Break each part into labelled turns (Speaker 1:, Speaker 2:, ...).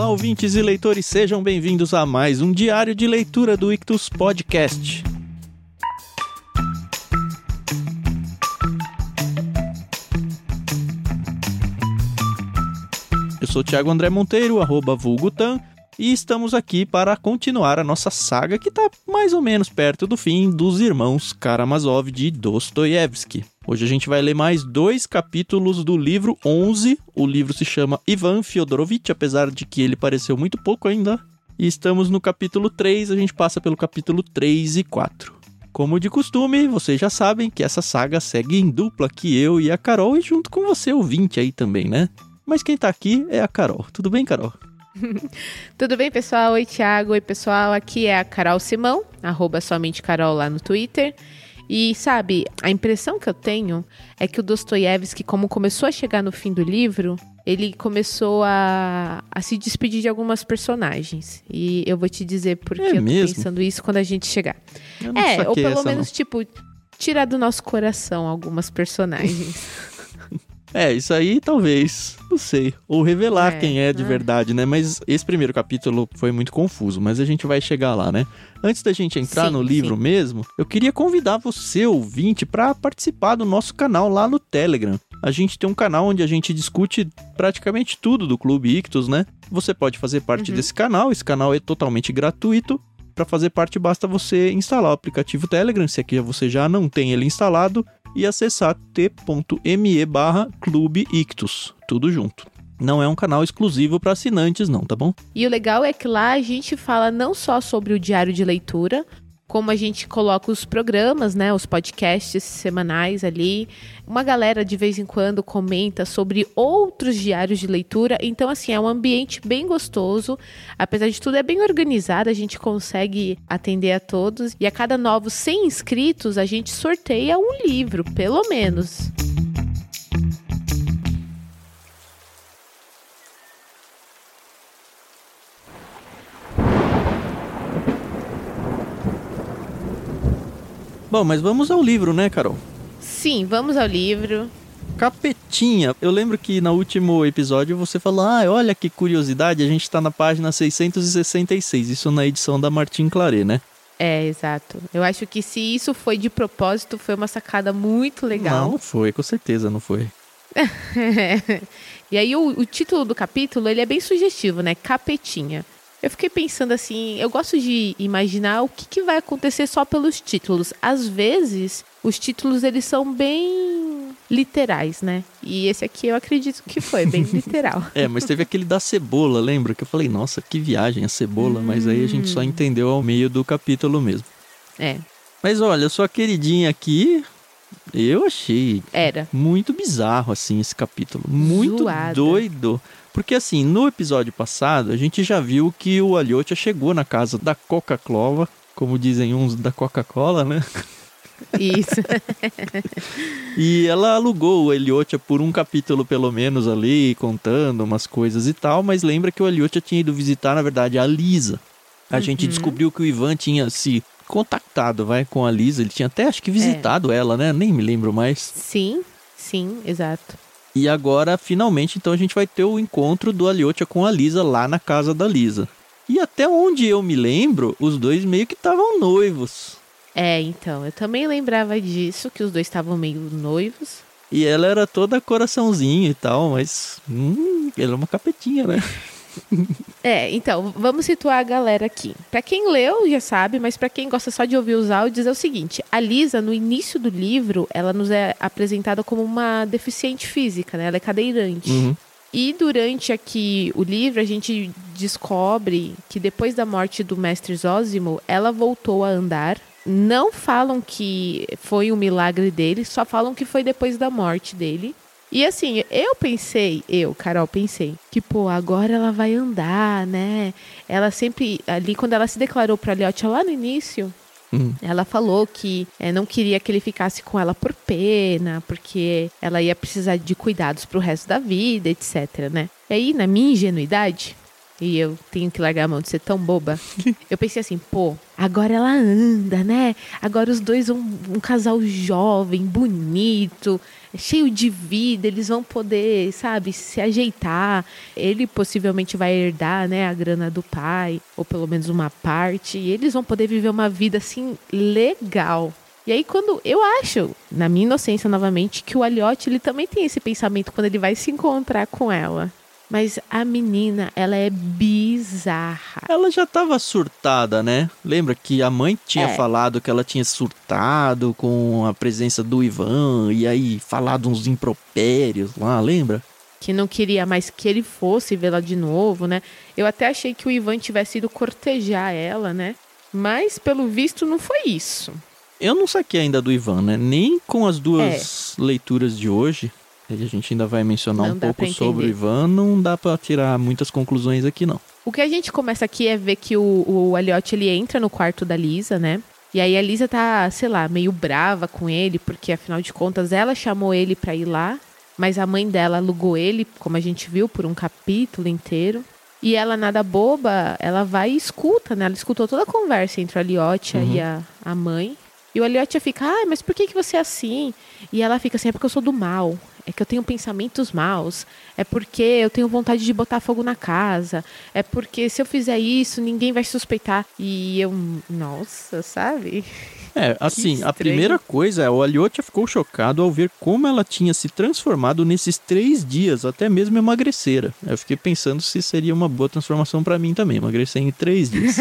Speaker 1: Olá, ouvintes e leitores, sejam bem-vindos a mais um diário de leitura do Ictus Podcast. Eu sou Thiago André Monteiro, arroba vulgutan, e estamos aqui para continuar a nossa saga que está mais ou menos perto do fim dos irmãos Karamazov de Dostoiévski. Hoje a gente vai ler mais dois capítulos do livro 11. O livro se chama Ivan Fyodorovitch, apesar de que ele pareceu muito pouco ainda. E estamos no capítulo 3, a gente passa pelo capítulo 3 e 4. Como de costume, vocês já sabem que essa saga segue em dupla aqui eu e a Carol e junto com você, ouvinte aí também, né? Mas quem tá aqui é a Carol. Tudo bem, Carol?
Speaker 2: Tudo bem, pessoal? Oi, Thiago. Oi, pessoal. Aqui é a Carol Simão, arroba somente Carol lá no Twitter. E, sabe, a impressão que eu tenho é que o Dostoiévski, como começou a chegar no fim do livro, ele começou a, a se despedir de algumas personagens. E eu vou te dizer porque
Speaker 1: É
Speaker 2: eu tô
Speaker 1: mesmo?
Speaker 2: pensando isso quando a gente chegar.
Speaker 1: Não
Speaker 2: É, ou pelo menos, tipo, tirar do nosso coração algumas personagens.
Speaker 1: É, isso aí talvez, não sei. Ou revelar
Speaker 2: É,
Speaker 1: quem é de
Speaker 2: ah.
Speaker 1: verdade, né? Mas esse primeiro capítulo foi muito confuso, mas a gente vai chegar lá, né? Antes da gente entrar
Speaker 2: Sim,
Speaker 1: no livro
Speaker 2: sim.
Speaker 1: mesmo, eu queria convidar você, ouvinte, para participar do nosso canal lá no Telegram. A gente tem um canal onde a gente discute praticamente tudo do Clube Ictus, né? Você pode fazer parte
Speaker 2: Uhum.
Speaker 1: desse canal, esse canal é totalmente gratuito. Para fazer parte, basta você instalar o aplicativo Telegram, se aqui você já não tem ele instalado, e acessar t.me barra Clube Ictus, tudo junto. Não é um canal exclusivo para assinantes, não, tá bom?
Speaker 2: E o legal é que lá a gente fala não só sobre o diário de leitura, como a gente coloca os programas, né, os podcasts semanais ali. Uma galera de vez em quando comenta sobre outros diários de leitura. Então, assim, é um ambiente bem gostoso. Apesar de tudo, é bem organizado, a gente consegue atender a todos. E a cada novos 100 inscritos, a gente sorteia um livro, pelo menos.
Speaker 1: Bom, mas vamos ao livro, né, Carol?
Speaker 2: Sim, vamos ao livro.
Speaker 1: Capetinha. Eu lembro que no último episódio você falou: ah, olha que curiosidade, a gente tá na página 666, isso na edição da Martin Claret, né?
Speaker 2: É, exato. Eu acho que se isso foi de propósito, foi uma sacada muito legal.
Speaker 1: Não foi, com certeza não foi.
Speaker 2: e aí o, o título do capítulo, ele é bem sugestivo, né? Capetinha. Eu fiquei pensando assim, eu gosto de imaginar o que, que vai acontecer só pelos títulos. Às vezes, os títulos eles são bem literais, né? E esse aqui eu acredito que foi bem literal.
Speaker 1: É, mas teve aquele da cebola, lembra? Que eu falei, nossa, que viagem a cebola, mas aí a gente só entendeu ao meio do capítulo mesmo.
Speaker 2: É,
Speaker 1: Mas olha, sua queridinha aqui, eu achei
Speaker 2: era.
Speaker 1: muito bizarro, assim, esse capítulo. Muito
Speaker 2: Zoada.
Speaker 1: doido. Porque, assim, no episódio passado, a gente já viu que o Aliotia chegou na casa da Coca-Cola, como dizem uns da Coca-Cola, né?
Speaker 2: Isso.
Speaker 1: E ela alugou o Eliotia por um capítulo, pelo menos, ali, contando umas coisas e tal. Mas lembra que o Eliotia tinha ido visitar, na verdade, a Lisa. A gente descobriu que o Ivan tinha se contactado, vai, com a Lisa. Ele tinha até, acho que, visitado ela, né? Nem me lembro mais.
Speaker 2: sim, sim, exato.
Speaker 1: E agora, finalmente, então a gente vai ter o encontro do Aliotia com a Lisa lá na casa da Lisa. E até onde eu me lembro, os dois meio que estavam noivos.
Speaker 2: É, então, eu também lembrava disso, que os dois estavam meio noivos.
Speaker 1: E ela era toda coraçãozinho e tal, mas. Hum, ela é uma capetinha, né?
Speaker 2: É, então, vamos situar a galera aqui. Pra quem leu, já sabe, mas pra quem gosta só de ouvir os áudios, é o seguinte: a Lisa, no início do livro, ela nos é apresentada como uma deficiente física, né? Ela é cadeirante.
Speaker 1: Uhum.
Speaker 2: E durante aqui o livro, a gente descobre que depois da morte do mestre Zósimo, ela voltou a andar. Não falam que foi um milagre dele, só falam que foi depois da morte dele. E assim, eu pensei, eu, Carol, pensei, que, pô, agora ela vai andar, né? Ela sempre, ali, quando ela se declarou pra Liotia lá no início,
Speaker 1: Hum.
Speaker 2: ela falou que eh, não queria que ele ficasse com ela por pena, porque ela ia precisar de cuidados pro resto da vida, etc, né? E aí, na minha ingenuidade, e eu tenho que largar a mão de ser tão boba. eu pensei assim, pô, agora ela anda, né? Agora os dois vão um casal jovem, bonito, cheio de vida, eles vão poder, sabe, se ajeitar. Ele possivelmente vai herdar, né, a grana do pai, ou pelo menos uma parte, e eles vão poder viver uma vida assim legal. E aí, quando eu acho, na minha inocência novamente, que o Aliotti ele também tem esse pensamento quando ele vai se encontrar com ela. Mas a menina, ela é bizarra.
Speaker 1: Ela já tava surtada, né? Lembra que a mãe tinha
Speaker 2: É.
Speaker 1: falado que ela tinha surtado com a presença do Ivan e aí falado uns impropérios lá, lembra?
Speaker 2: Que não queria mais que ele fosse vê-la de novo, né? Eu até achei que o Ivan tivesse ido cortejar ela, né? Mas, pelo visto, não foi isso.
Speaker 1: Eu não saquei ainda do Ivan, né? Nem com as duas leituras de hoje, a gente ainda vai mencionar.
Speaker 2: Não
Speaker 1: um pouco sobre o. Ivan, não dá pra tirar muitas conclusões aqui, não.
Speaker 2: O que a gente começa aqui é ver que o, o Elliot ele entra no quarto da Lisa, né? E aí a Lisa tá, sei lá, meio brava com ele, porque afinal de contas ela chamou ele pra ir lá, mas a mãe dela alugou ele, como a gente viu, por um capítulo inteiro. E ela, nada boba, ela vai e escuta, né? Ela escutou toda a conversa entre o Elliot
Speaker 1: Uhum.
Speaker 2: e a, a mãe. E o Elliot fica, ah, mas por que, que você é assim? E ela fica assim, é porque eu sou do mal. É que eu tenho pensamentos maus. É porque eu tenho vontade de botar fogo na casa. É porque se eu fizer isso, ninguém vai suspeitar. E eu, nossa, sabe?
Speaker 1: É, assim, a primeira coisa é o Aliotia ficou chocado ao ver como ela tinha se transformado nesses três dias, até mesmo emagrecera. Eu fiquei pensando se seria uma boa transformação pra mim também, emagrecer em três dias.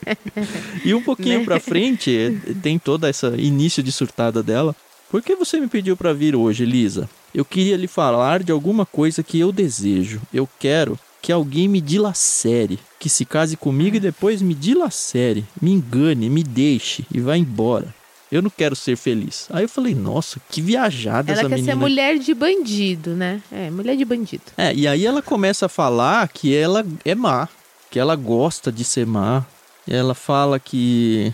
Speaker 1: e um pouquinho
Speaker 2: Né?
Speaker 1: pra frente, eh, tem toda essa início de surtada dela. Por que você me pediu pra vir hoje, Lisa? Eu queria lhe falar de alguma coisa que eu desejo. Eu quero que alguém me dilacere, que se case comigo e depois me dilacere, me engane, me deixe e vá embora. Eu não quero ser feliz. Aí eu falei, nossa, que viajada
Speaker 2: Ela
Speaker 1: essa
Speaker 2: quer
Speaker 1: menina.
Speaker 2: ser mulher de bandido, né? É, mulher de bandido.
Speaker 1: É, e aí ela começa a falar que ela é má, que ela gosta de ser má. Ela fala que.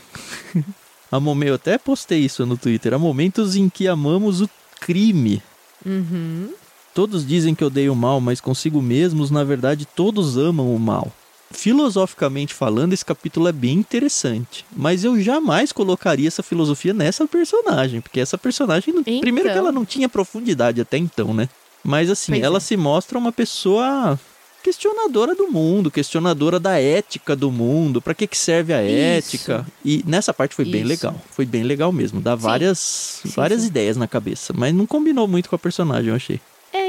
Speaker 1: Há momen- Eu até postei isso no Twitter. Há momentos em que amamos o crime.
Speaker 2: Uhum.
Speaker 1: Todos dizem que odeiam o mal, mas consigo mesmos, na verdade, todos amam o mal. Filosoficamente falando, esse capítulo é bem interessante. Mas eu jamais colocaria essa filosofia nessa personagem. Porque essa personagem,
Speaker 2: Então.
Speaker 1: primeiro que ela não tinha profundidade até então, né? Mas assim,
Speaker 2: Pois
Speaker 1: ela
Speaker 2: é.
Speaker 1: se mostra uma pessoa questionadora do mundo, questionadora da ética do mundo, pra que que serve a
Speaker 2: Isso.
Speaker 1: ética? E nessa parte foi bem
Speaker 2: Isso.
Speaker 1: legal, foi bem legal mesmo, dá várias
Speaker 2: Sim,
Speaker 1: várias
Speaker 2: sim.
Speaker 1: ideias na cabeça, mas não combinou muito com a personagem, eu achei.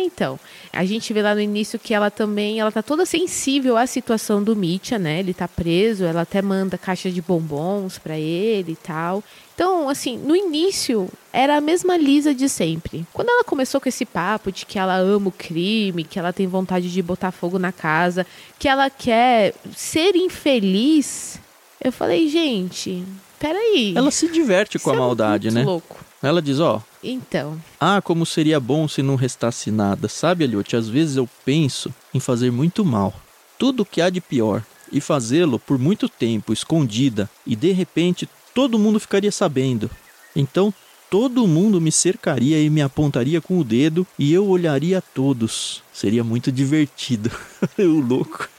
Speaker 2: É, então. A gente vê lá no início que ela também, ela tá toda sensível à situação do Mitya, né? Ele tá preso, ela até manda caixa de bombons pra ele e tal. Então, assim, no início era a mesma Lisa de sempre. Quando ela começou com esse papo de que ela ama o crime, que ela tem vontade de botar fogo na casa, que ela quer ser infeliz, eu falei, gente, peraí.
Speaker 1: Ela se diverte com a
Speaker 2: é
Speaker 1: maldade,
Speaker 2: muito
Speaker 1: né?
Speaker 2: louco.
Speaker 1: Ela diz, ó,
Speaker 2: Então,
Speaker 1: ah, como seria bom se não restasse nada. Sabe, Elliot, às vezes eu penso em fazer muito mal. Tudo o que há de pior. E fazê-lo por muito tempo, escondida. E de repente todo mundo ficaria sabendo. Então todo mundo me cercaria e me apontaria com o dedo e eu olharia a todos. Seria muito divertido. o louco.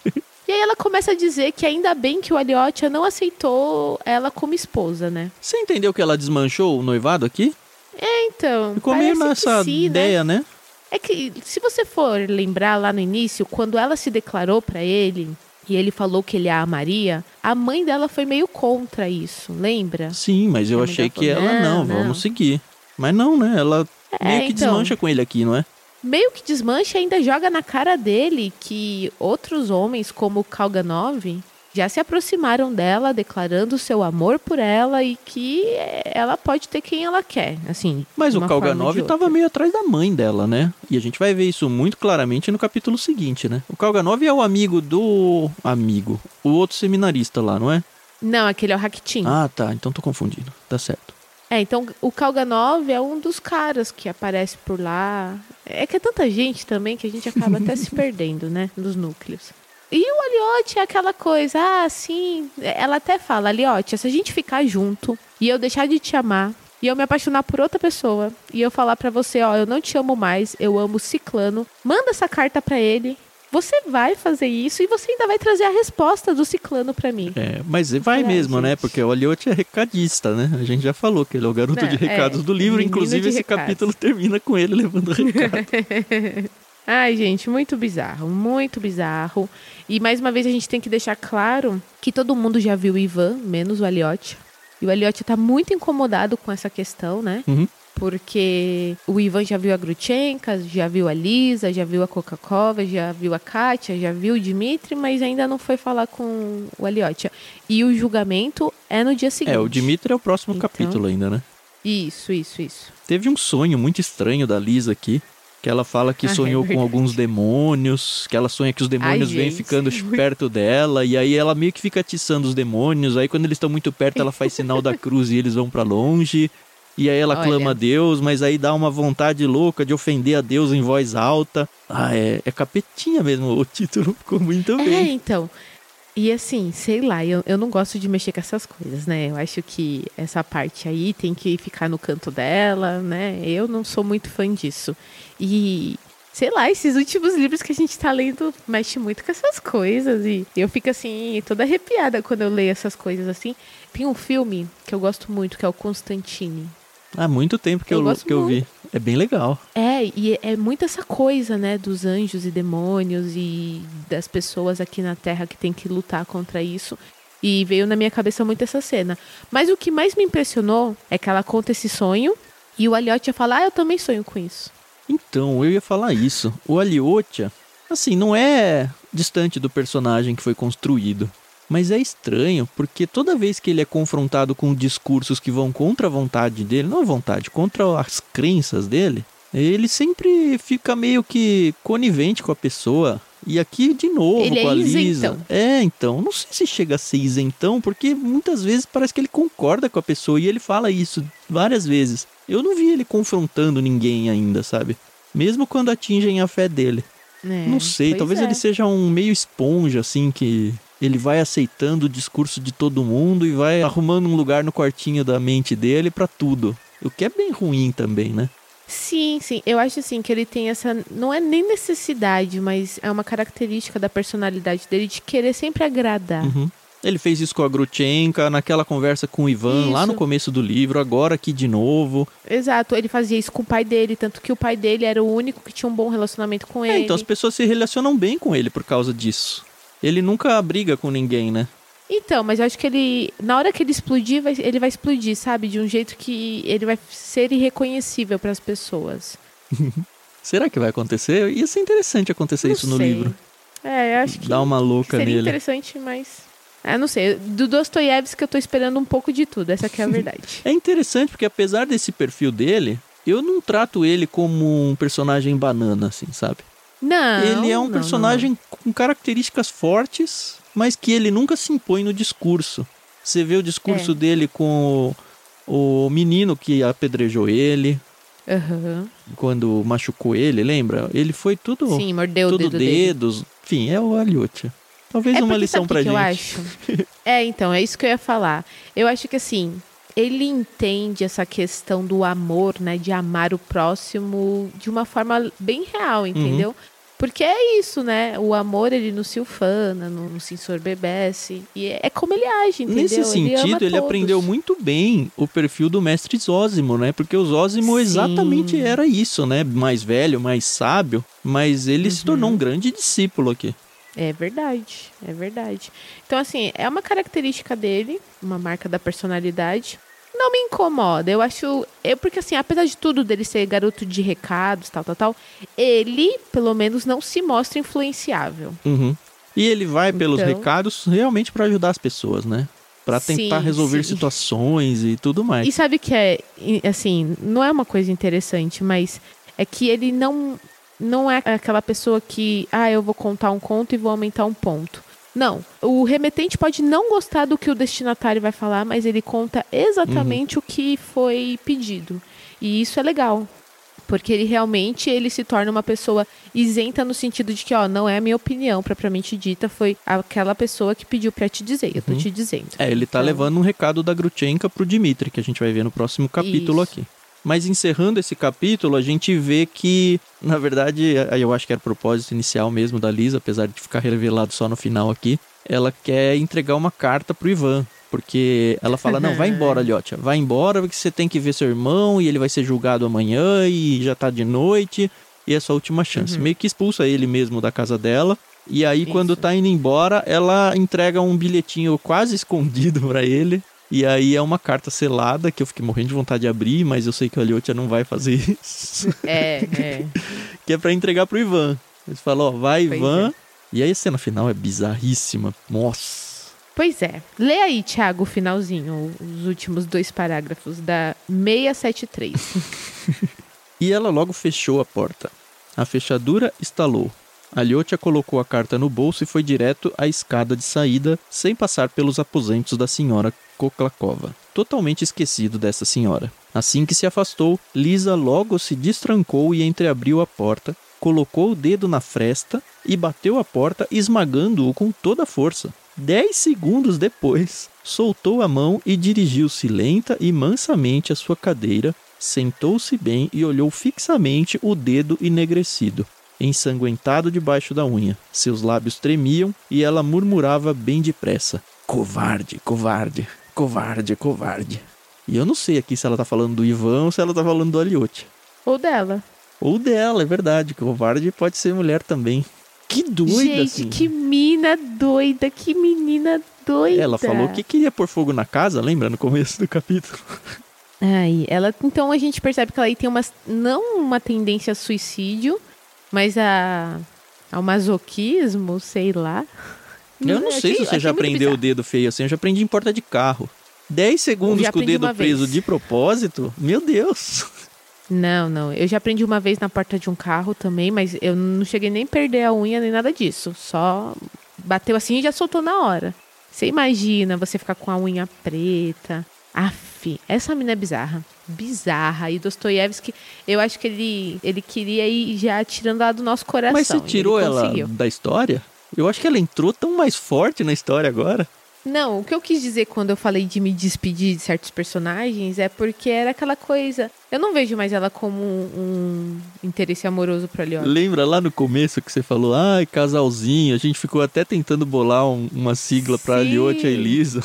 Speaker 2: E aí ela começa a dizer que ainda bem que o Aliotia não aceitou ela como esposa, né?
Speaker 1: Você entendeu que ela desmanchou o noivado aqui?
Speaker 2: É, então.
Speaker 1: Ficou meio nessa
Speaker 2: sim, né?
Speaker 1: ideia, né?
Speaker 2: É que, se você for lembrar lá no início, quando ela se declarou pra ele e ele falou que ele a amaria, a mãe dela foi meio contra isso, lembra?
Speaker 1: Sim, mas eu achei que
Speaker 2: falou,
Speaker 1: ela não,
Speaker 2: "Não, não."
Speaker 1: vamos seguir. Mas não, né? Ela
Speaker 2: É,
Speaker 1: meio que
Speaker 2: então.
Speaker 1: desmancha com ele aqui, não é?
Speaker 2: Meio que desmancha e ainda joga na cara dele que outros homens, como o Kalganov, já se aproximaram dela, declarando seu amor por ela e que ela pode ter quem ela quer, assim.
Speaker 1: Mas o Kalganov
Speaker 2: de
Speaker 1: tava
Speaker 2: outra.
Speaker 1: meio atrás da mãe dela, né? E a gente vai ver isso muito claramente no capítulo seguinte, né? O Kalganov é o amigo do. Amigo. O outro seminarista lá, não é?
Speaker 2: Não, aquele é o Rakitin.
Speaker 1: Ah, tá. Então tô confundindo. Tá certo.
Speaker 2: É, então o Kalganov é um dos caras que aparece por lá. É que é tanta gente também que a gente acaba até se perdendo, né? Nos núcleos. E o Aliote é aquela coisa, ah, sim. Ela até fala, Aliote, se a gente ficar junto e eu deixar de te amar e eu me apaixonar por outra pessoa e eu falar pra você, ó, eu não te amo mais, eu amo Ciclano, manda essa carta pra ele você vai fazer isso e você ainda vai trazer a resposta do ciclano para mim.
Speaker 1: É, mas vai mesmo, né? Porque o Aliotti é recadista, né? A gente já falou que ele é o garoto de recados é, do livro, inclusive esse recados. capítulo termina com ele levando recado.
Speaker 2: Ai, gente, muito bizarro, muito bizarro. E mais uma vez a gente tem que deixar claro que todo mundo já viu o Ivan, menos o Aliotti. E o Aliotti tá muito incomodado com essa questão, né?
Speaker 1: Uhum
Speaker 2: porque o Ivan já viu a Grutchenka, já viu a Lisa, já viu a Coca-Cola, já viu a Kátia, já viu o Dimitri, mas ainda não foi falar com o Aliotia. E o julgamento é no dia seguinte.
Speaker 1: É, o Dimitri é o próximo então, capítulo ainda, né?
Speaker 2: Isso, isso, isso.
Speaker 1: Teve um sonho muito estranho da Lisa aqui, que ela fala que ah, sonhou é com alguns demônios, que ela sonha que os demônios Ai, vêm ficando perto dela, e aí ela meio que fica atiçando os demônios, aí quando eles estão muito perto ela faz sinal da cruz e eles vão para longe. E aí ela Olha. clama a Deus, mas aí dá uma vontade louca de ofender a Deus em voz alta. Ah, é, é capetinha mesmo, o título ficou muito bem.
Speaker 2: É, então. E assim, sei lá, eu, eu não gosto de mexer com essas coisas, né? Eu acho que essa parte aí tem que ficar no canto dela, né? Eu não sou muito fã disso. E sei lá, esses últimos livros que a gente tá lendo mexe muito com essas coisas. E eu fico assim, toda arrepiada quando eu leio essas coisas assim. Tem um filme que eu gosto muito, que é o Constantine.
Speaker 1: Há muito tempo que eu, eu que eu vi. É bem legal.
Speaker 2: É, e é muito essa coisa, né, dos anjos e demônios e das pessoas aqui na Terra que tem que lutar contra isso. E veio na minha cabeça muito essa cena. Mas o que mais me impressionou é que ela conta esse sonho e o Aliotia fala: Ah, eu também sonho com isso.
Speaker 1: Então, eu ia falar isso. O Aliotia, assim, não é distante do personagem que foi construído. Mas é estranho, porque toda vez que ele é confrontado com discursos que vão contra a vontade dele, não a vontade, contra as crenças dele, ele sempre fica meio que conivente com a pessoa. E aqui de novo
Speaker 2: ele
Speaker 1: com
Speaker 2: é
Speaker 1: a Lisa.
Speaker 2: Isentão.
Speaker 1: É, então, não sei se chega a ser isentão, porque muitas vezes parece que ele concorda com a pessoa e ele fala isso várias vezes. Eu não vi ele confrontando ninguém ainda, sabe? Mesmo quando atingem a fé dele. É, não sei, talvez é. ele seja um meio esponja, assim, que ele vai aceitando o discurso de todo mundo e vai arrumando um lugar no quartinho da mente dele para tudo. O que é bem ruim também, né?
Speaker 2: Sim, sim. Eu acho assim que ele tem essa. Não é nem necessidade, mas é uma característica da personalidade dele de querer sempre agradar.
Speaker 1: Uhum. Ele fez isso com a Grutchenka, naquela conversa com o Ivan, isso. lá no começo do livro, agora aqui de novo.
Speaker 2: Exato, ele fazia isso com o pai dele, tanto que o pai dele era o único que tinha um bom relacionamento com é,
Speaker 1: ele. Então as pessoas se relacionam bem com ele por causa disso. Ele nunca briga com ninguém, né?
Speaker 2: Então, mas eu acho que ele, na hora que ele explodir, vai, ele vai explodir, sabe? De um jeito que ele vai ser irreconhecível para as pessoas.
Speaker 1: Será que vai acontecer? Ia ser interessante acontecer
Speaker 2: não
Speaker 1: isso no
Speaker 2: sei.
Speaker 1: livro.
Speaker 2: É, eu acho que.
Speaker 1: Dá uma louca
Speaker 2: seria
Speaker 1: nele.
Speaker 2: interessante, mas. Ah, não sei. Do Dostoiévski eu tô esperando um pouco de tudo, essa é a verdade.
Speaker 1: é interessante porque apesar desse perfil dele, eu não trato ele como um personagem banana, assim, sabe?
Speaker 2: Não.
Speaker 1: Ele é um
Speaker 2: não,
Speaker 1: personagem
Speaker 2: não.
Speaker 1: com características fortes, mas que ele nunca se impõe no discurso. Você vê o discurso é. dele com o, o, menino que apedrejou ele.
Speaker 2: Uhum.
Speaker 1: Quando machucou ele, lembra? Ele foi tudo.
Speaker 2: Sim, mordeu
Speaker 1: tudo
Speaker 2: o dedo
Speaker 1: dedos. Dele. Enfim, é o Aliotia. Talvez
Speaker 2: é
Speaker 1: uma lição pra
Speaker 2: que
Speaker 1: gente.
Speaker 2: Eu acho. é, então, é isso que eu ia falar. Eu acho que assim, ele entende essa questão do amor, né? De amar o próximo de uma forma bem real, entendeu? Uhum. Porque é isso, né? O amor, ele não se ufana, não, não se ensorbebece. E é, é como ele age, entendeu?
Speaker 1: Nesse sentido, ele, ele aprendeu muito bem o perfil do mestre Zósimo, né? Porque o Zósimo Sim. exatamente era isso, né? Mais velho, mais sábio. Mas ele uhum. se tornou um grande discípulo aqui.
Speaker 2: É verdade, é verdade. Então, assim, é uma característica dele, uma marca da personalidade não me incomoda. Eu acho. Eu, porque assim, apesar de tudo dele ser garoto de recados, tal, tal, tal, ele, pelo menos, não se mostra influenciável.
Speaker 1: Uhum. E ele vai pelos então... recados realmente para ajudar as pessoas, né? Para tentar sim, resolver sim. situações e tudo mais.
Speaker 2: E sabe que é, assim, não é uma coisa interessante, mas é que ele não não é aquela pessoa que, ah, eu vou contar um conto e vou aumentar um ponto. Não. O remetente pode não gostar do que o destinatário vai falar, mas ele conta exatamente uhum. o que foi pedido. E isso é legal. Porque ele realmente ele se torna uma pessoa isenta no sentido de que, ó, não é a minha opinião propriamente dita, foi aquela pessoa que pediu para te dizer, eu tô uhum. te dizendo.
Speaker 1: É, ele tá então... levando um recado da Grutchenka pro Dimitri, que a gente vai ver no próximo capítulo
Speaker 2: isso.
Speaker 1: aqui. Mas encerrando esse capítulo, a gente vê que, na verdade, eu acho que era o propósito inicial mesmo da Lisa, apesar de ficar revelado só no final aqui. Ela quer entregar uma carta pro Ivan. Porque ela fala: Não, vai embora, Liotia. Vai embora, porque você tem que ver seu irmão e ele vai ser julgado amanhã e já tá de noite. E é sua última chance. Uhum. Meio que expulsa ele mesmo da casa dela. E aí, Isso. quando tá indo embora, ela entrega um bilhetinho quase escondido para ele. E aí é uma carta selada que eu fiquei morrendo de vontade de abrir, mas eu sei que o Aliotia não vai fazer isso.
Speaker 2: É, é.
Speaker 1: que é para entregar pro Ivan. Ele fala, ó, vai pois Ivan. É. E aí a cena final é bizarríssima. Nossa.
Speaker 2: Pois é. Lê aí, Thiago, o finalzinho, os últimos dois parágrafos da 673.
Speaker 1: e ela logo fechou a porta. A fechadura estalou. Aliotia colocou a carta no bolso e foi direto à escada de saída, sem passar pelos aposentos da senhora Koklakova, totalmente esquecido dessa senhora. Assim que se afastou, Lisa logo se destrancou e entreabriu a porta, colocou o dedo na fresta e bateu a porta, esmagando-o com toda a força. Dez segundos depois, soltou a mão e dirigiu-se lenta e mansamente à sua cadeira, sentou-se bem e olhou fixamente o dedo enegrecido ensanguentado debaixo da unha. Seus lábios tremiam e ela murmurava bem depressa: Covarde, covarde, covarde, covarde. E eu não sei aqui se ela tá falando do Ivan ou se ela tá falando do Aliote.
Speaker 2: Ou dela.
Speaker 1: Ou dela, é verdade. Covarde pode ser mulher também. Que doida,
Speaker 2: Gente,
Speaker 1: assim.
Speaker 2: que mina doida, que menina doida.
Speaker 1: Ela falou que queria pôr fogo na casa, lembra? No começo do capítulo.
Speaker 2: Aí, ela, então a gente percebe que ela aí tem uma, não uma tendência a suicídio, mas a, ao masoquismo, sei lá.
Speaker 1: Eu não sei se você já aprendeu o dedo feio assim, eu já aprendi em porta de carro. 10 segundos com o dedo preso de propósito? Meu Deus!
Speaker 2: Não, não. Eu já aprendi uma vez na porta de um carro também, mas eu não cheguei nem a perder a unha nem nada disso. Só bateu assim e já soltou na hora. Você imagina você ficar com a unha preta. Aff, essa mina é bizarra bizarra. E Dostoiévski, eu acho que ele, ele queria ir já tirando ela do nosso coração.
Speaker 1: Mas você tirou ela da história? Eu acho que ela entrou tão mais forte na história agora.
Speaker 2: Não, o que eu quis dizer quando eu falei de me despedir de certos personagens é porque era aquela coisa. Eu não vejo mais ela como um, um interesse amoroso pra Leon.
Speaker 1: Lembra lá no começo que você falou, ai, casalzinho, a gente ficou até tentando bolar um, uma sigla pra Liotte e Elisa.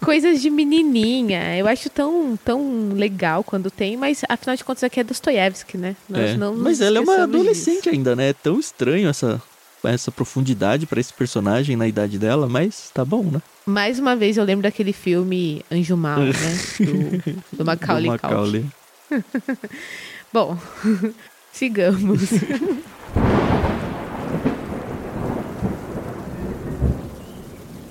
Speaker 2: Coisas de menininha. Eu acho tão, tão legal quando tem, mas afinal de contas aqui é Dostoiévski, né?
Speaker 1: É. mas ela é uma adolescente disso. ainda, né? É tão estranho essa, essa profundidade para esse personagem na idade dela, mas tá bom, né?
Speaker 2: Mais uma vez eu lembro daquele filme Anjo Mal, né? Do, do Macaulay, do Macaulay. bom, sigamos.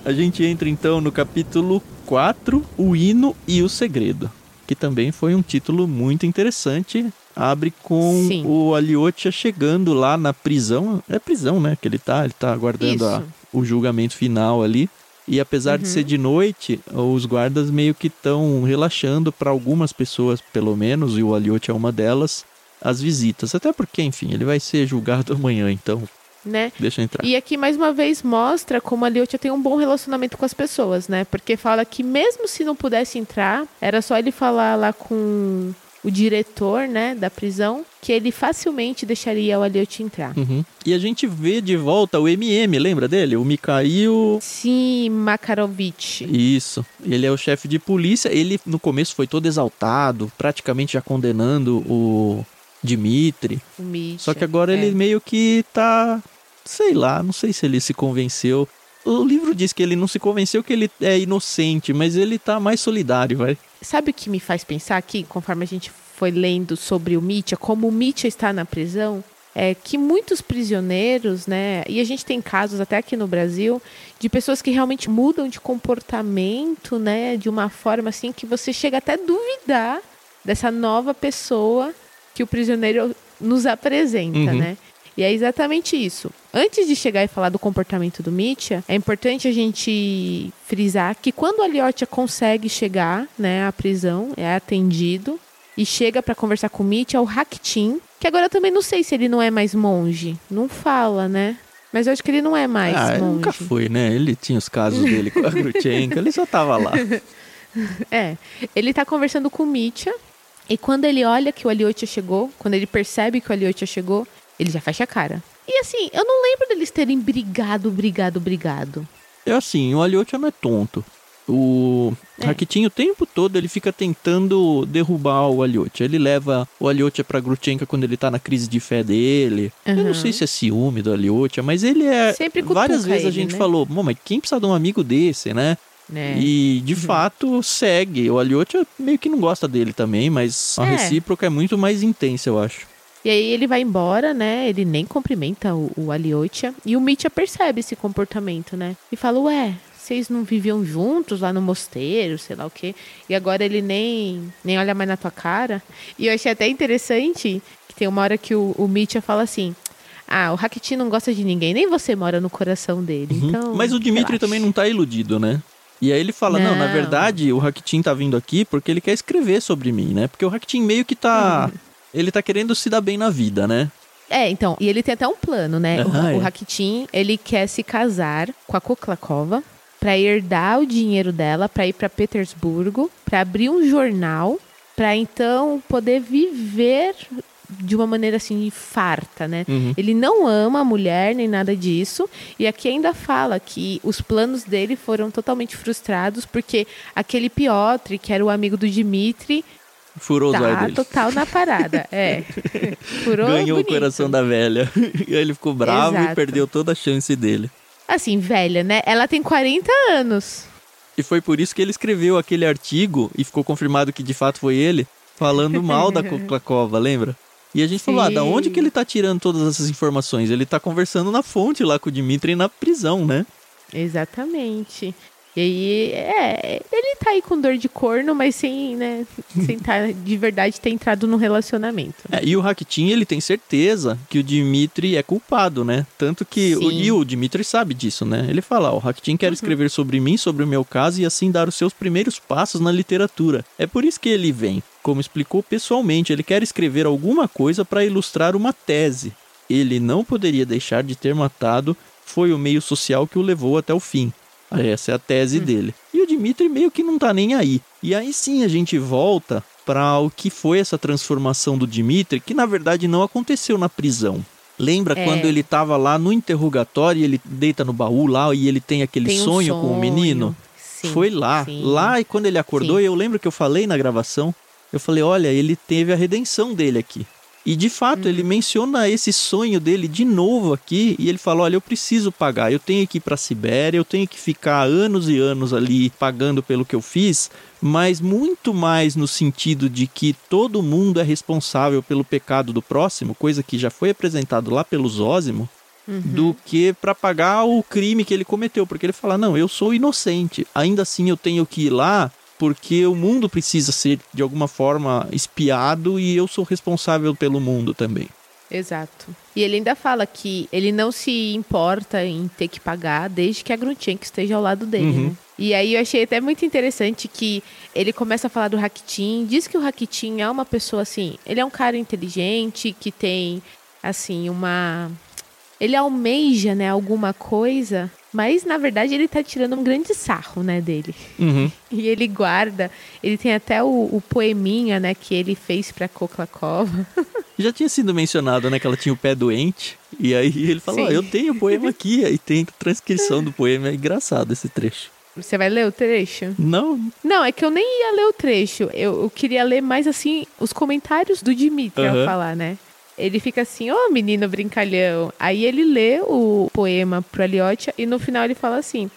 Speaker 1: A gente entra então no capítulo 4, O Hino e o Segredo, que também foi um título muito interessante. Abre com Sim. o Aliotia chegando lá na prisão. É prisão, né? Que ele tá, ele tá aguardando a, o julgamento final ali. E apesar uhum. de ser de noite, os guardas meio que estão relaxando para algumas pessoas, pelo menos, e o Aliotia é uma delas, as visitas. Até porque, enfim, ele vai ser julgado amanhã, então
Speaker 2: né?
Speaker 1: Deixa eu entrar.
Speaker 2: E aqui mais uma vez mostra como a Liotia tem um bom relacionamento com as pessoas, né? Porque fala que mesmo se não pudesse entrar, era só ele falar lá com o diretor, né, da prisão, que ele facilmente deixaria o Aliot entrar.
Speaker 1: Uhum. E a gente vê de volta o MM, lembra dele? O Mikhail...
Speaker 2: Sim, Makarovich.
Speaker 1: Isso. Ele é o chefe de polícia. Ele, no começo, foi todo exaltado, praticamente já condenando o Dimitri.
Speaker 2: O Misha,
Speaker 1: Só que agora é. ele meio que tá. Sei lá, não sei se ele se convenceu. O livro diz que ele não se convenceu que ele é inocente, mas ele tá mais solidário, vai.
Speaker 2: Sabe o que me faz pensar aqui, conforme a gente foi lendo sobre o Mitya, como o Mitya está na prisão? É que muitos prisioneiros, né? E a gente tem casos até aqui no Brasil de pessoas que realmente mudam de comportamento, né? De uma forma assim que você chega até a duvidar dessa nova pessoa que o prisioneiro nos apresenta, uhum. né? E é exatamente isso. Antes de chegar e falar do comportamento do Mitya, é importante a gente frisar que quando a Liotia consegue chegar, né, à prisão, é atendido e chega para conversar com o Mitya, é o Haktin, que agora eu também não sei se ele não é mais monge. Não fala, né? Mas eu acho que ele não é mais ah, monge.
Speaker 1: nunca foi, né? Ele tinha os casos dele com a Grutchenko, ele só tava lá.
Speaker 2: É. Ele tá conversando com o Mitya E quando ele olha que o Aliotia chegou, quando ele percebe que o Aliotia chegou, ele já fecha a cara. E assim, eu não lembro deles terem brigado, brigado, brigado.
Speaker 1: É assim, o Aliotia não é tonto. O
Speaker 2: É.
Speaker 1: Rakitin o tempo todo ele fica tentando derrubar o Aliotia. Ele leva o Aliotia pra Grutchenka quando ele tá na crise de fé dele. Eu não
Speaker 2: Uhum.
Speaker 1: sei se é ciúme do Aliotia, mas ele é.
Speaker 2: Sempre
Speaker 1: Várias vezes a
Speaker 2: ele,
Speaker 1: gente
Speaker 2: né?
Speaker 1: falou, "Bom, mas quem precisa de um amigo desse, né?
Speaker 2: Né?
Speaker 1: E de fato segue. O Aliotia meio que não gosta dele também, mas a
Speaker 2: É.
Speaker 1: recíproca é muito mais intensa, eu acho.
Speaker 2: E aí ele vai embora, né? Ele nem cumprimenta o, o Aliotia. E o Mitya percebe esse comportamento, né? E fala, ué, vocês não viviam juntos lá no mosteiro, sei lá o quê. E agora ele nem, nem olha mais na tua cara. E eu achei até interessante que tem uma hora que o, o Mitya fala assim... Ah, o Rakitin não gosta de ninguém, nem você mora no coração dele. Então,
Speaker 1: Uhum. Mas o Dimitri
Speaker 2: relaxa.
Speaker 1: também não tá iludido, né? E aí ele fala, não, na
Speaker 2: Não.
Speaker 1: verdade, o Rakitin tá vindo aqui porque ele quer escrever sobre mim, né? Porque o Rakitin meio que tá...
Speaker 2: Uhum.
Speaker 1: Ele tá querendo se dar bem na vida, né?
Speaker 2: É, então, e ele tem até um plano, né? O,
Speaker 1: Ah, é.
Speaker 2: o Rakitin, ele quer se casar com a Koklakova pra herdar o dinheiro dela, pra ir pra Petersburgo, pra abrir um jornal, pra então poder viver de uma maneira assim farta, né?
Speaker 1: Uhum.
Speaker 2: Ele não ama a mulher nem nada disso, e aqui ainda fala que os planos dele foram totalmente frustrados porque aquele Piotr, que era o amigo do Dimitri,
Speaker 1: Furou o zóio
Speaker 2: tá
Speaker 1: dele.
Speaker 2: total na parada. É. Furou
Speaker 1: Ganhou
Speaker 2: bonito.
Speaker 1: o coração da velha. e aí ele ficou bravo e
Speaker 2: Exato.
Speaker 1: perdeu toda a chance dele.
Speaker 2: Assim, velha, né? Ela tem 40 anos.
Speaker 1: E foi por isso que ele escreveu aquele artigo, e ficou confirmado que de fato foi ele, falando mal da Koklakova, lembra? E a gente falou, ah, da
Speaker 2: Sim.
Speaker 1: onde que ele tá tirando todas essas informações? Ele tá conversando na fonte lá com o Dimitri na prisão, né?
Speaker 2: Exatamente. E aí, é, ele tá aí com dor de corno, mas sem, né, sem tá, de verdade ter entrado num relacionamento.
Speaker 1: É, e o Rakitin, ele tem certeza que o Dimitri é culpado, né? Tanto que. O,
Speaker 2: Sim. Uhum.
Speaker 1: e o Dimitri sabe disso, né? Ele fala: ó, o Rakitin quer escrever sobre mim, sobre o meu caso e assim dar os seus primeiros passos na literatura. É por isso que ele vem. Como explicou pessoalmente, ele quer escrever alguma coisa para ilustrar uma tese. Ele não poderia deixar de ter matado, foi o meio social que o levou até o fim. Essa é a tese dele. E o Dimitri meio que não tá nem aí. E aí sim a gente volta para o que foi essa transformação do Dimitri, que na verdade não aconteceu na prisão. Lembra
Speaker 2: É.
Speaker 1: quando ele tava lá no interrogatório e ele deita no baú lá e ele tem aquele
Speaker 2: Tem um
Speaker 1: sonho, com o menino?
Speaker 2: Sim,
Speaker 1: Foi lá.
Speaker 2: sim.
Speaker 1: Lá e quando ele acordou,
Speaker 2: Sim.
Speaker 1: eu lembro que eu falei na gravação, eu falei, olha, ele teve a redenção dele aqui. E de fato, ele
Speaker 2: Uhum.
Speaker 1: menciona esse sonho dele de novo aqui e ele fala: Olha, eu preciso pagar, eu tenho que ir para Sibéria, eu tenho que ficar anos e anos ali pagando pelo que eu fiz, mas muito mais no sentido de que todo mundo é responsável pelo pecado do próximo, coisa que já foi apresentado lá pelo Zósimo,
Speaker 2: Uhum.
Speaker 1: do que para pagar o crime que ele cometeu, porque ele fala: "Não, eu sou inocente. Ainda assim eu tenho que ir lá porque o mundo precisa ser de alguma forma espiado e eu sou responsável pelo mundo também."
Speaker 2: Exato. E ele ainda fala que ele não se importa em ter que pagar desde que a Grunchen esteja ao lado dele,
Speaker 1: Uhum.
Speaker 2: né? E aí eu achei até muito interessante que ele começa a falar do Rakitin, diz que o Rakitin é uma pessoa assim, ele é um cara inteligente, que tem assim uma ele almeja, né, alguma coisa, mas na verdade ele tá tirando um grande sarro, né, dele.
Speaker 1: Uhum.
Speaker 2: E ele guarda, ele tem até o, o poeminha, né, que ele fez pra Koklakova.
Speaker 1: Já tinha sido mencionado, né, que ela tinha o pé doente. E aí ele falou. "Ó, eu tenho o poema aqui. Aí tem transcrição do poema. É engraçado esse trecho.
Speaker 2: Você vai ler o trecho?
Speaker 1: Não,
Speaker 2: Não, é que eu nem ia ler o trecho. Eu, eu queria ler mais assim os comentários do Dimitri ao
Speaker 1: Aham.
Speaker 2: falar, né? Ele fica assim, ô menino brincalhão. Aí ele lê o poema pro Aliotia e no final ele fala assim: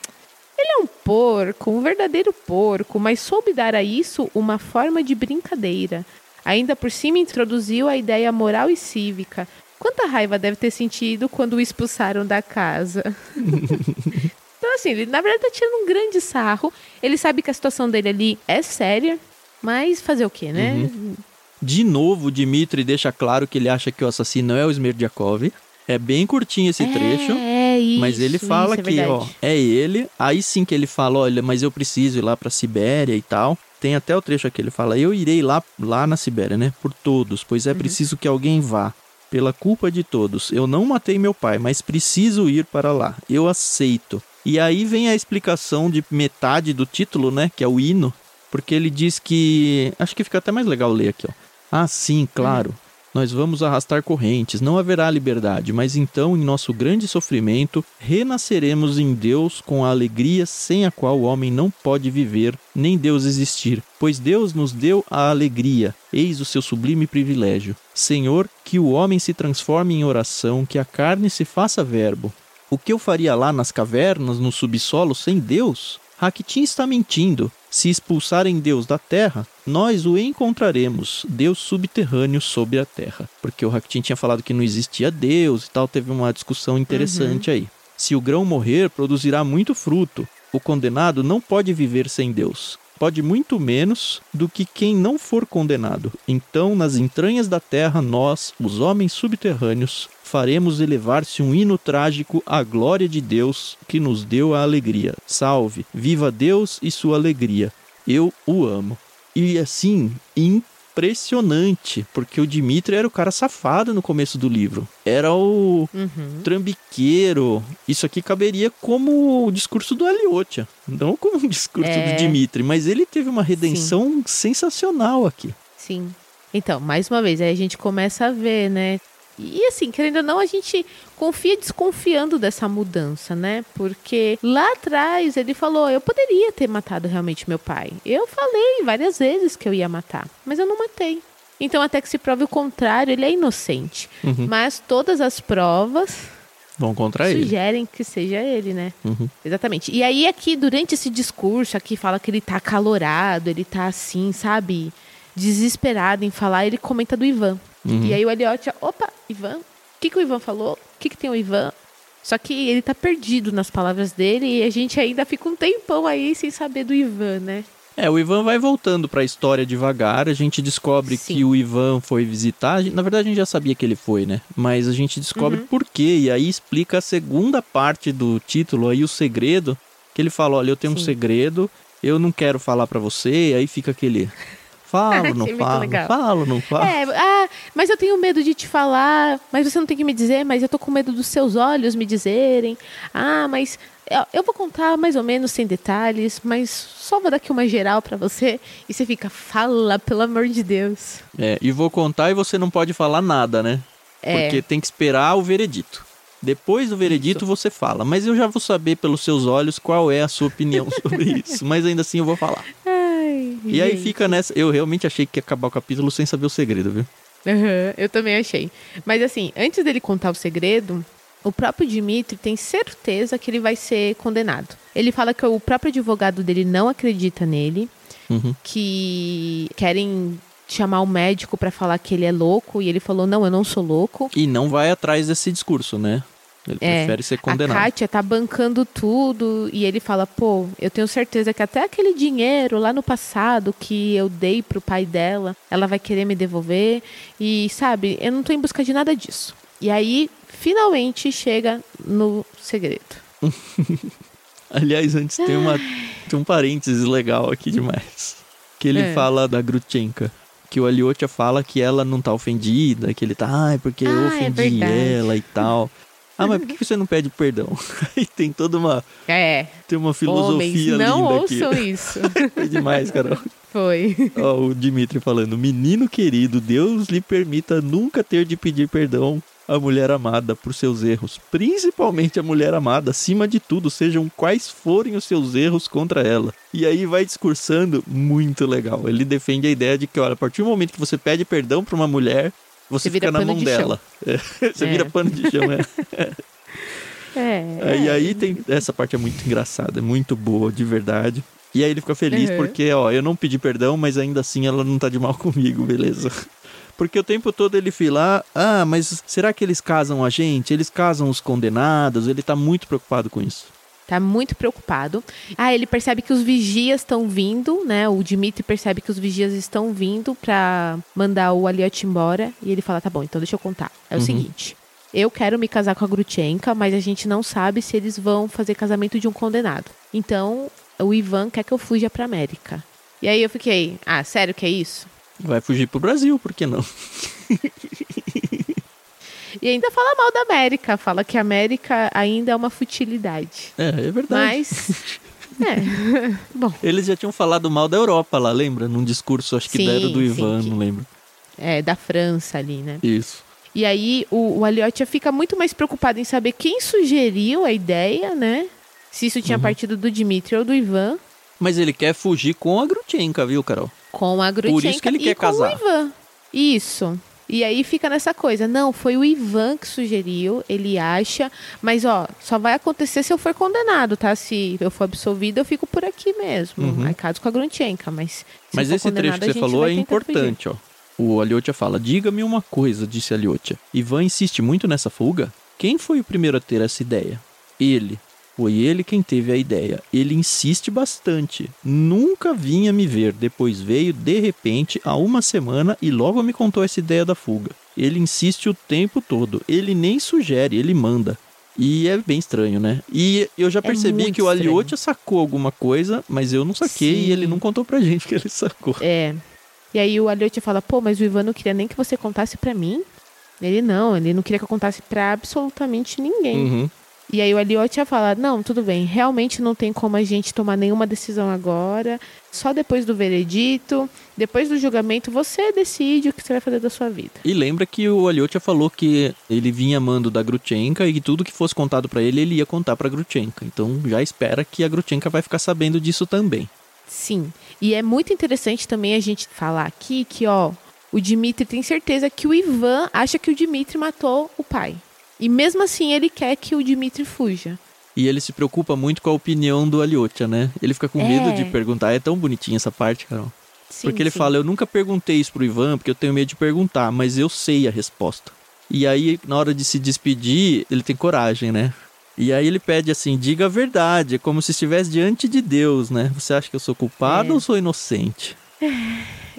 Speaker 2: ele é um porco, um verdadeiro porco, mas soube dar a isso uma forma de brincadeira. Ainda por cima introduziu a ideia moral e cívica. Quanta raiva deve ter sentido quando o expulsaram da casa. Então, assim, ele na verdade tá tirando um grande sarro. Ele sabe que a situação dele ali é séria, mas fazer o quê, né?
Speaker 1: De novo, o Dimitri deixa claro que ele acha que o assassino é o Smerdyakov. É bem curtinho esse trecho.
Speaker 2: É, isso.
Speaker 1: Mas ele fala
Speaker 2: isso, é
Speaker 1: que, ó,
Speaker 2: verdade.
Speaker 1: é ele. Aí sim que ele fala, olha, mas eu preciso ir lá pra Sibéria e tal. Tem até o trecho aqui, ele fala, eu irei lá, lá na Sibéria, né? Por todos, pois é preciso que alguém vá. Pela culpa de todos. Eu não matei meu pai, mas preciso ir para lá. Eu aceito. E aí vem a explicação de metade do título, né? Que é o hino. Porque ele diz que. Acho que fica até mais legal ler aqui, ó. Ah, sim, claro. Nós vamos arrastar correntes, não haverá liberdade, mas então, em nosso grande sofrimento, renasceremos em Deus com a alegria sem a qual o homem não pode viver, nem Deus existir. Pois Deus nos deu a alegria, eis o seu sublime privilégio. Senhor, que o homem se transforme em oração, que a carne se faça verbo. O que eu faria lá nas cavernas, no subsolo, sem Deus? Raquitim está mentindo. Se expulsarem Deus da terra, nós o encontraremos, Deus subterrâneo sobre a terra. Porque o Raquitim tinha falado que não existia Deus e tal, teve uma discussão interessante uhum. aí. Se o grão morrer, produzirá muito fruto. O condenado não pode viver sem Deus. Pode muito menos do que quem não for condenado. Então, nas entranhas da terra, nós, os homens subterrâneos, faremos elevar-se um hino trágico à glória de Deus que nos deu a alegria. Salve, viva Deus e sua alegria. Eu o amo. E assim, impressionante, porque o Dimitri era o cara safado no começo do livro. Era o uhum. trambiqueiro. Isso aqui caberia como o discurso do Aliotia, não como o discurso é... do Dimitri, mas ele teve uma redenção Sim. sensacional aqui.
Speaker 2: Sim. Então, mais uma vez, aí a gente começa a ver, né? E assim, querendo ou não, a gente confia desconfiando dessa mudança, né? Porque lá atrás ele falou: eu poderia ter matado realmente meu pai. Eu falei várias vezes que eu ia matar, mas eu não matei. Então, até que se prove o contrário, ele é inocente. Uhum. Mas todas as provas
Speaker 1: vão contra
Speaker 2: sugerem
Speaker 1: ele.
Speaker 2: Sugerem que seja ele, né? Uhum. Exatamente. E aí, aqui, durante esse discurso, aqui fala que ele tá acalorado, ele tá assim, sabe? Desesperado em falar, ele comenta do Ivan. Uhum. E aí o Elliot, opa, Ivan, o que, que o Ivan falou? O que, que tem o Ivan? Só que ele tá perdido nas palavras dele e a gente ainda fica um tempão aí sem saber do Ivan, né?
Speaker 1: É, o Ivan vai voltando para a história devagar. A gente descobre Sim. que o Ivan foi visitar. Na verdade, a gente já sabia que ele foi, né? Mas a gente descobre uhum. por quê. E aí explica a segunda parte do título, aí o segredo. Que ele fala: Olha, eu tenho Sim. um segredo, eu não quero falar para você. Aí fica aquele. Falo, não falo, falo, não falo.
Speaker 2: É, ah, mas eu tenho medo de te falar, mas você não tem que me dizer, mas eu tô com medo dos seus olhos me dizerem. Ah, mas eu vou contar mais ou menos sem detalhes, mas só vou dar aqui uma geral para você e você fica, fala, pelo amor de Deus.
Speaker 1: É, e vou contar e você não pode falar nada, né? É. Porque tem que esperar o veredito. Depois do veredito isso. você fala, mas eu já vou saber pelos seus olhos qual é a sua opinião sobre isso, mas ainda assim eu vou falar. Ai, e gente. aí fica nessa. Eu realmente achei que ia acabar o capítulo sem saber o segredo, viu?
Speaker 2: Uhum, eu também achei. Mas assim, antes dele contar o segredo, o próprio Dimitri tem certeza que ele vai ser condenado. Ele fala que o próprio advogado dele não acredita nele, uhum. que querem chamar o médico para falar que ele é louco e ele falou: "Não, eu não sou louco".
Speaker 1: E não vai atrás desse discurso, né? Ele é, prefere ser condenado.
Speaker 2: A Kátia tá bancando tudo e ele fala: pô, eu tenho certeza que até aquele dinheiro lá no passado que eu dei pro pai dela, ela vai querer me devolver. E sabe, eu não tô em busca de nada disso. E aí, finalmente chega no segredo.
Speaker 1: Aliás, antes tem, uma, tem um parênteses legal aqui demais. Que ele é. fala da Grutchenka que o Aliotia fala que ela não tá ofendida, que ele tá, ai, porque ah, eu ofendi é ela e tal. Ah, mas por que você não pede perdão? Aí tem toda uma.
Speaker 2: É.
Speaker 1: Tem uma filosofia Homens, não
Speaker 2: linda ouçam aqui. isso.
Speaker 1: Foi demais, Carol.
Speaker 2: Foi.
Speaker 1: Ó, o Dimitri falando: Menino querido, Deus lhe permita nunca ter de pedir perdão à mulher amada por seus erros, principalmente a mulher amada, acima de tudo, sejam quais forem os seus erros contra ela. E aí vai discursando muito legal. Ele defende a ideia de que, olha, a partir do momento que você pede perdão para uma mulher, você, você fica na mão de dela. É, você é. vira pano de chão, é. É, e aí tem. Essa parte é muito engraçada, é muito boa, de verdade. E aí ele fica feliz uhum. porque, ó, eu não pedi perdão, mas ainda assim ela não tá de mal comigo, beleza? Porque o tempo todo ele fila, ah, mas será que eles casam a gente? Eles casam os condenados? Ele tá muito preocupado com isso.
Speaker 2: Tá muito preocupado. Ah, ele percebe que os vigias estão vindo, né? O Dimitri percebe que os vigias estão vindo para mandar o Aliot embora. E ele fala: tá bom, então deixa eu contar. É o uhum. seguinte. Eu quero me casar com a Grutchenka, mas a gente não sabe se eles vão fazer casamento de um condenado. Então, o Ivan quer que eu fuja pra América. E aí eu fiquei, ah, sério que é isso?
Speaker 1: Vai fugir pro Brasil, por que não?
Speaker 2: E ainda fala mal da América, fala que a América ainda é uma futilidade.
Speaker 1: É, é verdade.
Speaker 2: Mas. É, bom.
Speaker 1: Eles já tinham falado mal da Europa lá, lembra? Num discurso, acho que sim, deram do Ivan, sim, não lembro.
Speaker 2: é, da França ali, né?
Speaker 1: Isso.
Speaker 2: E aí o, o Aliotia fica muito mais preocupado em saber quem sugeriu a ideia, né? Se isso tinha
Speaker 1: Uhum.
Speaker 2: partido do Dmitry ou do Ivan.
Speaker 1: Mas ele quer fugir com a Grutchenka, viu, Carol?
Speaker 2: Com a Grutchenka
Speaker 1: isso que ele quer
Speaker 2: com
Speaker 1: casar.
Speaker 2: o Ivan. Isso. E aí fica nessa coisa. Não, foi o Ivan que sugeriu, ele acha. Mas, ó, só vai acontecer se eu for condenado, tá? Se eu for absolvido, eu fico por aqui mesmo.
Speaker 1: Uhum.
Speaker 2: Aí caso com a Grutchenka, mas...
Speaker 1: Mas esse trecho que você falou é
Speaker 2: tentar fugir.
Speaker 1: importante, ó. O Aliotia fala: Diga-me uma coisa, disse Aliotia. Ivan insiste muito nessa fuga? Quem foi o primeiro a ter essa ideia? Ele. Foi ele quem teve a ideia. Ele insiste bastante. Nunca vinha me ver. Depois veio, de repente, há uma semana e logo me contou essa ideia da fuga. Ele insiste o tempo todo. Ele nem sugere, ele manda. E é bem estranho, né? E eu já percebi
Speaker 2: É
Speaker 1: que o. Aliotia sacou alguma coisa, mas eu não saquei
Speaker 2: Sim.
Speaker 1: e ele não contou pra gente que ele sacou.
Speaker 2: É. E aí o Aliotia fala, pô, mas o Ivan não queria nem que você contasse pra mim. Ele não, ele não queria que eu contasse pra absolutamente ninguém.
Speaker 1: Uhum.
Speaker 2: E aí o Aliotia fala, não, tudo bem, realmente não tem como a gente tomar nenhuma decisão agora. Só depois do veredito, depois do julgamento, você decide o que você vai fazer da sua vida.
Speaker 1: E lembra que o Aliotia falou que ele vinha amando da Grutchenka e que tudo que fosse contado pra ele, ele ia contar pra Grutchenka. Então já espera que a Grutchenka vai ficar sabendo disso também.
Speaker 2: Sim. E é muito interessante também a gente falar aqui que, ó, o Dmitry tem certeza que o Ivan acha que o Dmitry matou o pai. E mesmo assim ele quer que o Dmitry fuja.
Speaker 1: E ele se preocupa muito com a opinião do Aliotia, né? Ele fica com
Speaker 2: É.
Speaker 1: medo de perguntar. É tão bonitinha essa parte, Carol.
Speaker 2: Sim,
Speaker 1: porque ele
Speaker 2: sim.
Speaker 1: fala, eu nunca perguntei isso pro Ivan, porque eu tenho medo de perguntar, mas eu sei a resposta. E aí, na hora de se despedir, ele tem coragem, né? E aí ele pede assim, diga a verdade, é como se estivesse diante de Deus, né? Você acha que eu sou culpado
Speaker 2: É.
Speaker 1: ou sou inocente?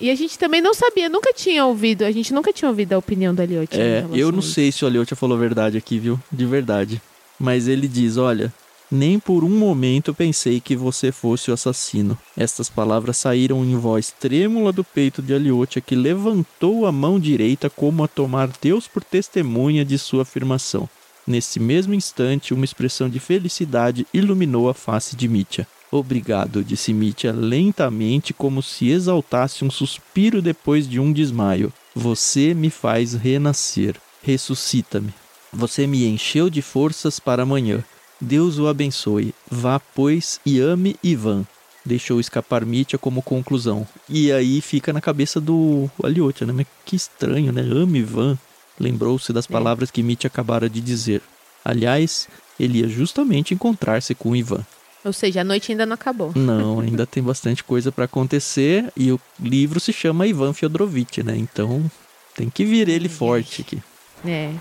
Speaker 2: E a gente também não sabia, nunca tinha ouvido, a gente nunca tinha ouvido a opinião do Aliotia.
Speaker 1: É, eu não sei se o Aliotia falou a verdade aqui, viu? De verdade. Mas ele diz, olha, nem por um momento pensei que você fosse o assassino. Estas palavras saíram em voz trêmula do peito de Aliotia, que levantou a mão direita como a tomar Deus por testemunha de sua afirmação. Nesse mesmo instante, uma expressão de felicidade iluminou a face de Mitya. Obrigado, disse Mitya lentamente, como se exaltasse um suspiro depois de um desmaio. Você me faz renascer. Ressuscita-me. Você me encheu de forças para amanhã. Deus o abençoe. Vá, pois, e ame Ivan. Deixou escapar Mitya como conclusão. E aí fica na cabeça do Aliotia, né? Mas que estranho, né? Ame Ivan. Lembrou-se das palavras que Mitya acabara de dizer. Aliás, ele ia justamente encontrar-se com Ivan.
Speaker 2: Ou seja, a noite ainda não acabou.
Speaker 1: Não, ainda tem bastante coisa para acontecer e o livro se chama Ivan Fyodorovitch, né? Então tem que vir ele forte aqui.
Speaker 2: É.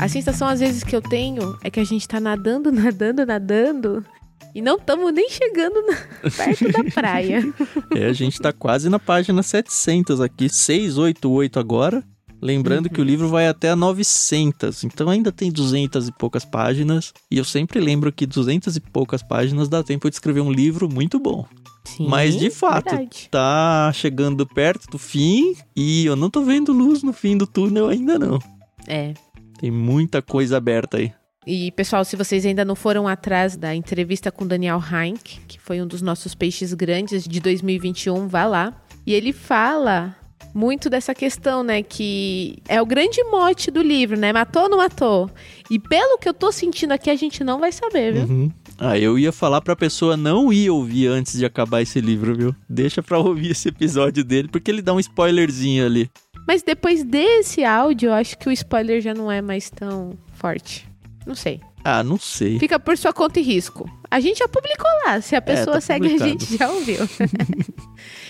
Speaker 2: A sensação às vezes que eu tenho é que a gente tá nadando, nadando, nadando e não estamos nem chegando na- perto da praia.
Speaker 1: É, a gente tá quase na página 700 aqui, 688 agora. Lembrando que o livro vai até a 900, então ainda tem 200 e poucas páginas. E eu sempre lembro que 200 e poucas páginas dá tempo de escrever um livro muito bom.
Speaker 2: Sim,
Speaker 1: Mas de fato,
Speaker 2: verdade.
Speaker 1: tá chegando perto do fim e eu não tô vendo luz no fim do túnel ainda não.
Speaker 2: É.
Speaker 1: Tem muita coisa aberta aí.
Speaker 2: E, pessoal, se vocês ainda não foram atrás da entrevista com Daniel Heinck, que foi um dos nossos peixes grandes de 2021, vá lá. E ele fala muito dessa questão, né? Que é o grande mote do livro, né? Matou ou não matou? E pelo que eu tô sentindo aqui, a gente não vai saber, viu?
Speaker 1: Uhum. Ah, eu ia falar pra pessoa não ir ouvir antes de acabar esse livro, viu? Deixa pra ouvir esse episódio dele, porque ele dá um spoilerzinho ali.
Speaker 2: Mas depois desse áudio, eu acho que o spoiler já não é mais tão forte. Não sei.
Speaker 1: Ah, não sei.
Speaker 2: Fica por sua conta e risco. A gente já publicou lá. Se a pessoa
Speaker 1: tá
Speaker 2: segue a
Speaker 1: publicado.
Speaker 2: gente, já ouviu.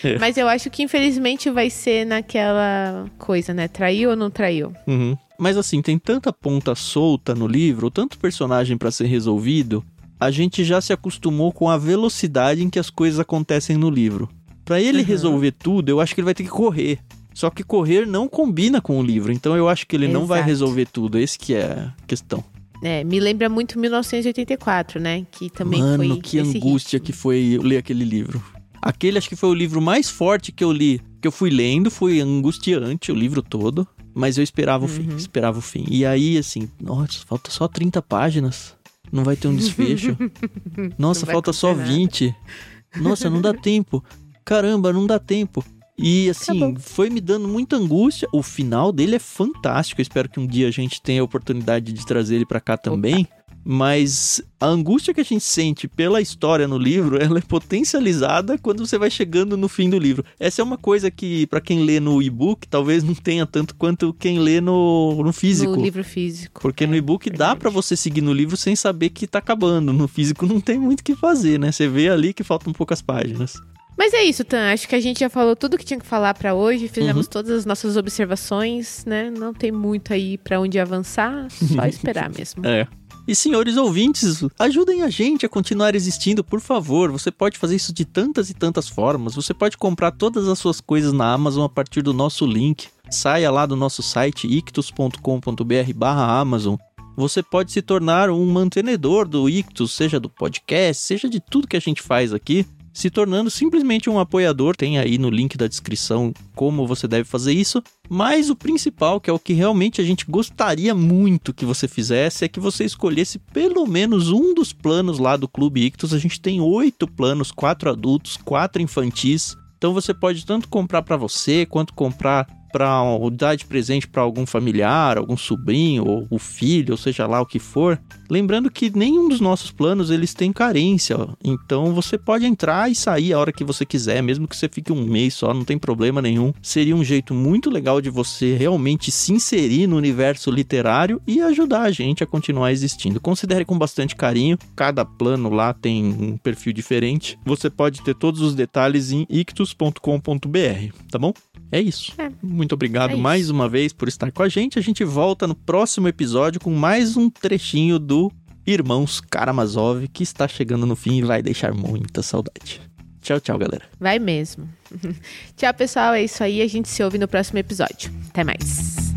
Speaker 1: É.
Speaker 2: Mas eu acho que infelizmente vai ser naquela coisa, né? Traiu ou não traiu?
Speaker 1: Uhum. Mas assim, tem tanta ponta solta no livro, tanto personagem pra ser resolvido, a gente já se acostumou com a velocidade em que as coisas acontecem no livro. Pra ele
Speaker 2: Uhum.
Speaker 1: resolver tudo, eu acho que ele vai ter que correr. Só que correr não combina com o livro, então eu acho que ele não vai
Speaker 2: Exato.
Speaker 1: resolver tudo. Esse que é a questão.
Speaker 2: É, me lembra muito 1984, né? Que também
Speaker 1: Mano,
Speaker 2: foi
Speaker 1: que
Speaker 2: esse
Speaker 1: angústia
Speaker 2: ritmo.
Speaker 1: que foi ler aquele livro. Aquele acho que foi o livro mais forte que eu li, que eu fui lendo, foi angustiante o livro todo, Mas eu esperava o fim, esperava o fim. E aí, assim, nossa, falta só 30 páginas. Não vai ter um desfecho. Nossa, falta só
Speaker 2: acontecer nada.
Speaker 1: 20. Nossa, não dá tempo. Caramba, não dá tempo. E assim,
Speaker 2: Acabou.
Speaker 1: foi me dando muita angústia. O final dele é fantástico. Eu espero que um dia a gente tenha a oportunidade de trazer ele pra cá também. Mas a angústia que a gente sente pela história no livro, ela é potencializada quando você vai chegando no fim do livro. Essa é uma coisa que, pra quem lê no e-book, talvez não tenha tanto quanto quem lê no, no físico.
Speaker 2: No livro físico.
Speaker 1: Porque no
Speaker 2: É,
Speaker 1: e-book dá pra você seguir no livro sem saber que tá acabando. No físico não tem muito o que fazer, né? Você vê ali que faltam poucas páginas.
Speaker 2: Mas é isso, Tan. Acho que a gente já falou tudo que tinha que falar pra hoje. Fizemos
Speaker 1: Uhum.
Speaker 2: todas as nossas observações, né? Não tem muito aí pra onde avançar. Só esperar mesmo.
Speaker 1: É. E senhores ouvintes, ajudem a gente a continuar existindo, por favor. Você pode fazer isso de tantas e tantas formas. Você pode comprar todas as suas coisas na Amazon a partir do nosso link. Saia lá do nosso site ictus.com.br barra Amazon. Você pode se tornar um mantenedor do Ictus, seja do podcast, seja de tudo que a gente faz aqui, se tornando simplesmente um apoiador. Tem aí no link da descrição como você deve fazer isso. Mas o principal, que é o que realmente a gente gostaria muito que você fizesse, é que você escolhesse pelo menos um dos planos lá do Clube Ictus. A gente tem oito planos, quatro adultos, quatro infantis. Então você pode tanto comprar para você quanto comprar para dar de presente para algum familiar, algum sobrinho ou o filho, ou seja lá o que for. Lembrando que nenhum dos nossos planos eles têm carência, então você pode entrar e sair a hora que você quiser, mesmo que você fique um mês só, não tem problema nenhum. Seria um jeito muito legal de você realmente se inserir no universo literário e ajudar a gente a continuar existindo. Considere com bastante carinho, cada plano lá tem um perfil diferente. Você pode ter todos os detalhes em ictus.com.br, tá bom? É isso.
Speaker 2: É.
Speaker 1: Muito obrigado
Speaker 2: É
Speaker 1: mais uma vez por estar com a gente. A gente volta no próximo episódio com mais um trechinho do Irmãos Karamazov, que está chegando no fim e vai deixar muita saudade. Tchau, tchau, galera.
Speaker 2: Vai mesmo. Tchau, pessoal. É isso aí. A gente se ouve no próximo episódio. Até mais.